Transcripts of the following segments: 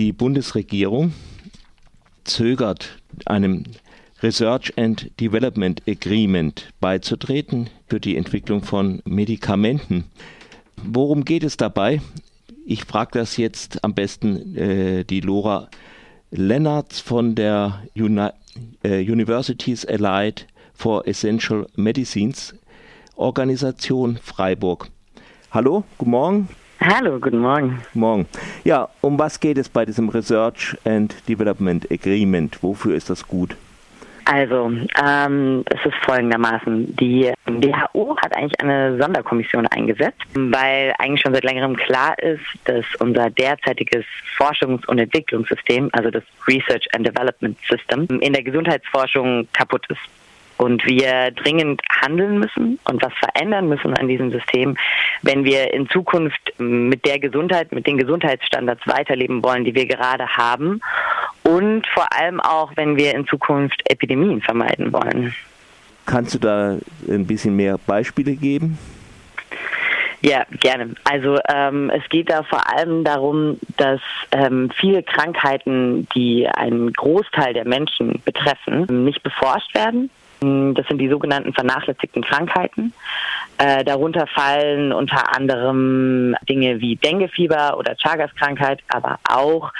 Die Bundesregierung zögert einem Research and Development Agreement beizutreten für die Entwicklung von Medikamenten. Worum geht es dabei? Ich frage das jetzt am besten äh, die Lora Lennartz von der Uni äh, Universities Allied for Essential Medicines Organisation Freiburg. Hallo, guten Morgen. Hallo, guten Morgen. Morgen. Ja, um was geht es bei diesem Research and Development Agreement? Wofür ist das gut? Also, ähm, es ist folgendermaßen. Die WHO hat eigentlich eine Sonderkommission eingesetzt, weil eigentlich schon seit längerem klar ist, dass unser derzeitiges Forschungs- und Entwicklungssystem, also das Research and Development System, in der Gesundheitsforschung kaputt ist und wir dringend handeln müssen und was verändern müssen an diesem System, wenn wir in Zukunft mit der Gesundheit, mit den Gesundheitsstandards weiterleben wollen, die wir gerade haben und vor allem auch, wenn wir in Zukunft Epidemien vermeiden wollen. Kannst du da ein bisschen mehr Beispiele geben? Ja, gerne. Also ähm, es geht da vor allem darum, dass ähm, viele Krankheiten, die einen Großteil der Menschen betreffen, nicht beforscht werden das sind die sogenannten vernachlässigten Krankheiten. Äh, darunter fallen unter anderem Dinge wie Denguefieber oder Chagas-Krankheit, aber auch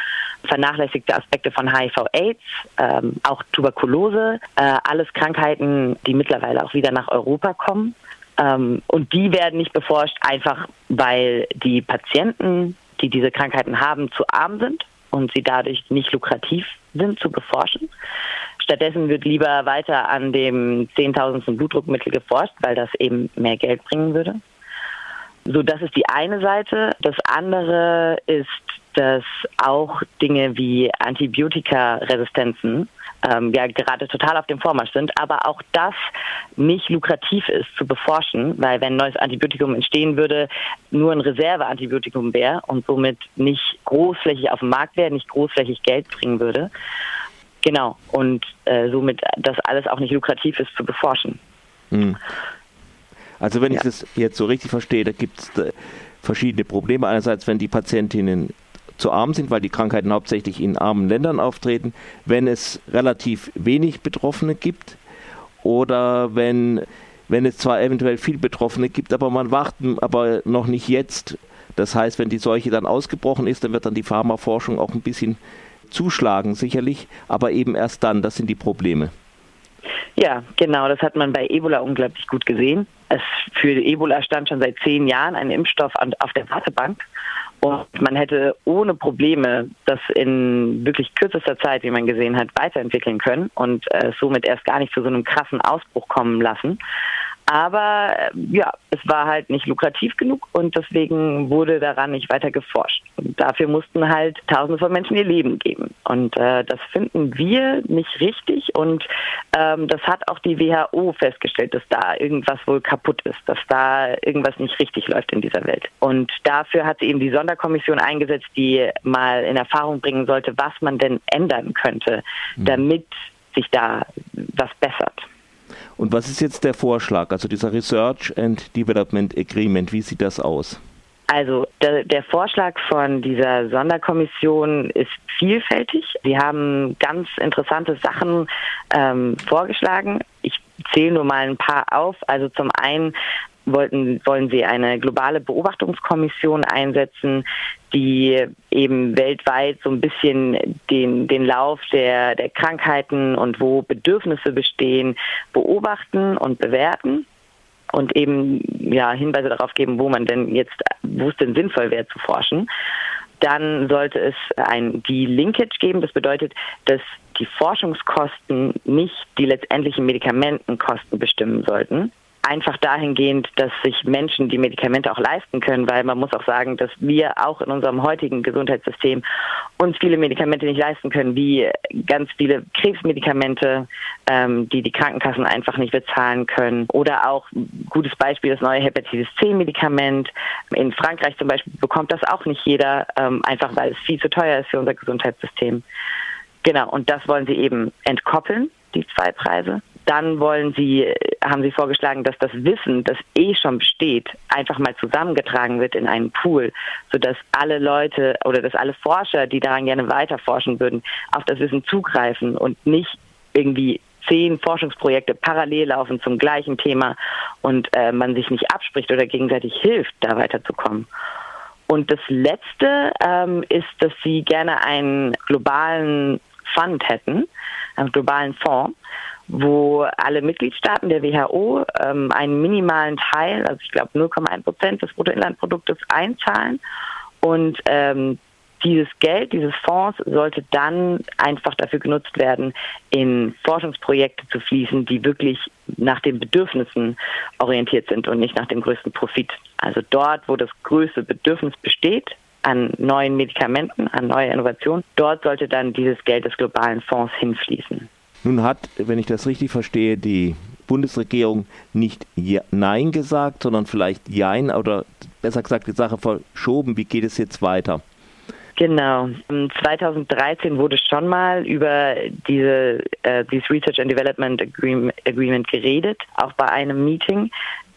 vernachlässigte Aspekte von HIV-AIDS, ähm, auch Tuberkulose, äh, alles Krankheiten, die mittlerweile auch wieder nach Europa kommen. Ähm, und die werden nicht beforscht, einfach weil die Patienten, die diese Krankheiten haben, zu arm sind und sie dadurch nicht lukrativ sind zu beforschen. Stattdessen wird lieber weiter an dem zehntausendsten Blutdruckmittel geforscht, weil das eben mehr Geld bringen würde. So, das ist die eine Seite. Das andere ist, dass auch Dinge wie Antibiotikaresistenzen ähm, ja gerade total auf dem Vormarsch sind, aber auch das nicht lukrativ ist zu beforschen, weil wenn ein neues Antibiotikum entstehen würde, nur ein Reserveantibiotikum wäre und somit nicht großflächig auf dem Markt wäre, nicht großflächig Geld bringen würde. Genau, und äh, somit das alles auch nicht lukrativ ist zu beforschen. Hm. Also wenn ja. ich das jetzt so richtig verstehe, da gibt es äh, verschiedene Probleme. Einerseits, wenn die Patientinnen zu arm sind, weil die Krankheiten hauptsächlich in armen Ländern auftreten, wenn es relativ wenig Betroffene gibt oder wenn, wenn es zwar eventuell viel Betroffene gibt, aber man warten aber noch nicht jetzt. Das heißt, wenn die Seuche dann ausgebrochen ist, dann wird dann die Pharmaforschung auch ein bisschen zuschlagen, sicherlich, aber eben erst dann, das sind die Probleme. Ja, genau, das hat man bei Ebola unglaublich gut gesehen. Es, für Ebola stand schon seit zehn Jahren ein Impfstoff auf der Wartebank und man hätte ohne Probleme das in wirklich kürzester Zeit, wie man gesehen hat, weiterentwickeln können und äh, somit erst gar nicht zu so einem krassen Ausbruch kommen lassen. Aber äh, ja, es war halt nicht lukrativ genug und deswegen wurde daran nicht weiter geforscht. Und dafür mussten halt Tausende von Menschen ihr Leben geben. Und äh, das finden wir nicht richtig und ähm, das hat auch die WHO festgestellt, dass da irgendwas wohl kaputt ist, dass da irgendwas nicht richtig läuft in dieser Welt. Und dafür hat sie eben die Sonderkommission eingesetzt, die mal in Erfahrung bringen sollte, was man denn ändern könnte, mhm. damit sich da was bessert. Und was ist jetzt der Vorschlag, also dieser Research and Development Agreement, wie sieht das aus? Also der, der, Vorschlag von dieser Sonderkommission ist vielfältig. Sie haben ganz interessante Sachen ähm, vorgeschlagen. Ich zähle nur mal ein paar auf. Also zum einen wollten, wollen sie eine globale Beobachtungskommission einsetzen, die eben weltweit so ein bisschen den, den Lauf der, der Krankheiten und wo Bedürfnisse bestehen, beobachten und bewerten und eben ja Hinweise darauf geben, wo man denn jetzt, wo es denn sinnvoll wäre zu forschen. Dann sollte es ein die Linkage geben. Das bedeutet, dass die Forschungskosten nicht die letztendlichen Medikamentenkosten bestimmen sollten, einfach dahingehend, dass sich Menschen die Medikamente auch leisten können, weil man muss auch sagen, dass wir auch in unserem heutigen Gesundheitssystem uns viele Medikamente nicht leisten können, wie ganz viele Krebsmedikamente, ähm, die die Krankenkassen einfach nicht bezahlen können. Oder auch gutes Beispiel das neue Hepatitis C-Medikament. In Frankreich zum Beispiel bekommt das auch nicht jeder, ähm, einfach weil es viel zu teuer ist für unser Gesundheitssystem. Genau, und das wollen sie eben entkoppeln, die zwei Preise. dann wollen sie, haben sie vorgeschlagen, dass das Wissen, das eh schon besteht, einfach mal zusammengetragen wird in einen Pool, sodass alle Leute oder dass alle Forscher, die daran gerne weiter forschen würden, auf das Wissen zugreifen und nicht irgendwie zehn Forschungsprojekte parallel laufen zum gleichen Thema und äh, man sich nicht abspricht oder gegenseitig hilft, da weiterzukommen. Und das Letzte ähm, ist, dass sie gerne einen globalen Fund hätten, einen globalen Fonds, wo alle Mitgliedstaaten der WHO ähm, einen minimalen Teil, also ich glaube 0,1 Prozent des Bruttoinlandproduktes einzahlen und ähm, dieses Geld, dieses Fonds sollte dann einfach dafür genutzt werden, in Forschungsprojekte zu fließen, die wirklich nach den Bedürfnissen orientiert sind und nicht nach dem größten Profit. Also dort, wo das größte Bedürfnis besteht, an neuen Medikamenten, an neue Innovationen, dort sollte dann dieses Geld des globalen Fonds hinfließen. Nun hat, wenn ich das richtig verstehe, die Bundesregierung nicht Nein gesagt, sondern vielleicht Jein oder besser gesagt die Sache verschoben. Wie geht es jetzt weiter? Genau. 2013 wurde schon mal über diese, äh, dieses Research and Development Agreement geredet, auch bei einem Meeting.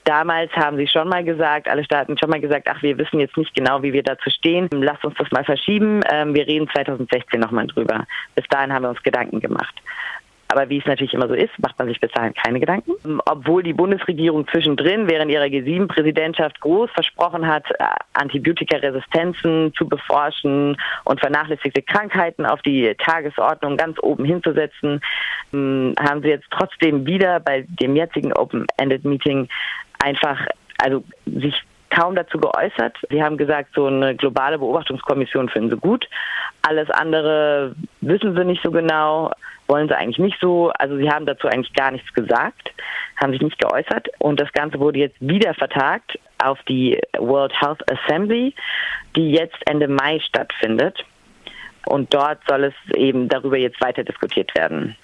Damals haben sie schon mal gesagt, alle Staaten schon mal gesagt, ach, wir wissen jetzt nicht genau, wie wir dazu stehen. Lasst uns das mal verschieben. Ähm, wir reden 2016 nochmal drüber. Bis dahin haben wir uns Gedanken gemacht. Aber wie es natürlich immer so ist, macht man sich bis dahin keine Gedanken. Obwohl die Bundesregierung zwischendrin während ihrer G7-Präsidentschaft groß versprochen hat, äh, Antibiotikaresistenzen zu beforschen und vernachlässigte Krankheiten auf die Tagesordnung ganz oben hinzusetzen, hm, haben sie jetzt trotzdem wieder bei dem jetzigen Open-Ended-Meeting einfach, also sich kaum dazu geäußert. Sie haben gesagt, so eine globale Beobachtungskommission finden sie gut. Alles andere wissen sie nicht so genau wollen sie eigentlich nicht so. Also sie haben dazu eigentlich gar nichts gesagt, haben sich nicht geäußert. Und das Ganze wurde jetzt wieder vertagt auf die World Health Assembly, die jetzt Ende Mai stattfindet. Und dort soll es eben darüber jetzt weiter diskutiert werden.